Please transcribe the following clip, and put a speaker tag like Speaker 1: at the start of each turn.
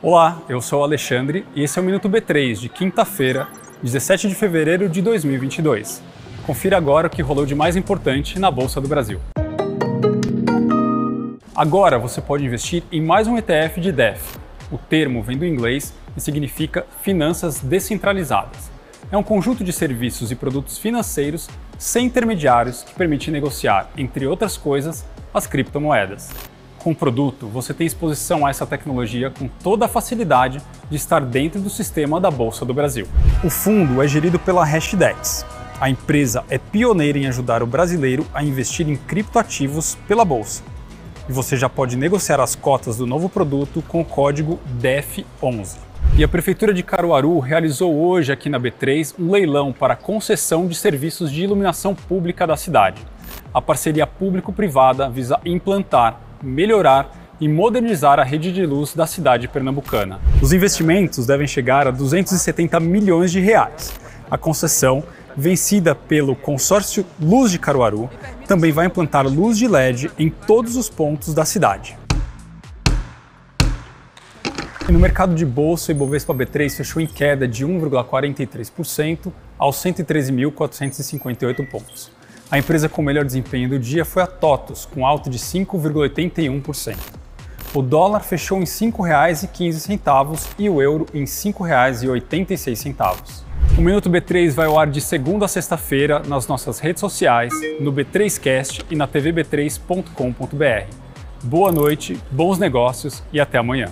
Speaker 1: Olá, eu sou o Alexandre e esse é o Minuto B3 de quinta-feira, 17 de fevereiro de 2022. Confira agora o que rolou de mais importante na Bolsa do Brasil. Agora você pode investir em mais um ETF de DEF. O termo vem do inglês e significa finanças descentralizadas. É um conjunto de serviços e produtos financeiros sem intermediários que permite negociar, entre outras coisas, as criptomoedas. Com o produto, você tem exposição a essa tecnologia com toda a facilidade de estar dentro do sistema da Bolsa do Brasil. O fundo é gerido pela Hashdex. A empresa é pioneira em ajudar o brasileiro a investir em criptoativos pela bolsa. E você já pode negociar as cotas do novo produto com o código DEF11. E a Prefeitura de Caruaru realizou hoje aqui na B3 um leilão para concessão de serviços de iluminação pública da cidade. A parceria público-privada visa implantar, melhorar e modernizar a rede de luz da cidade pernambucana. Os investimentos devem chegar a 270 milhões de reais. A concessão, vencida pelo consórcio Luz de Caruaru, também vai implantar luz de LED em todos os pontos da cidade. E no mercado de bolsa, o Ibovespa B3 fechou em queda de 1,43% aos 113.458 pontos. A empresa com melhor desempenho do dia foi a TOTUS, com alta de 5,81%. O dólar fechou em R$ 5,15 e o euro em R$ 5,86. O Minuto B3 vai ao ar de segunda a sexta-feira nas nossas redes sociais, no B3Cast e na tvb3.com.br. Boa noite, bons negócios e até amanhã.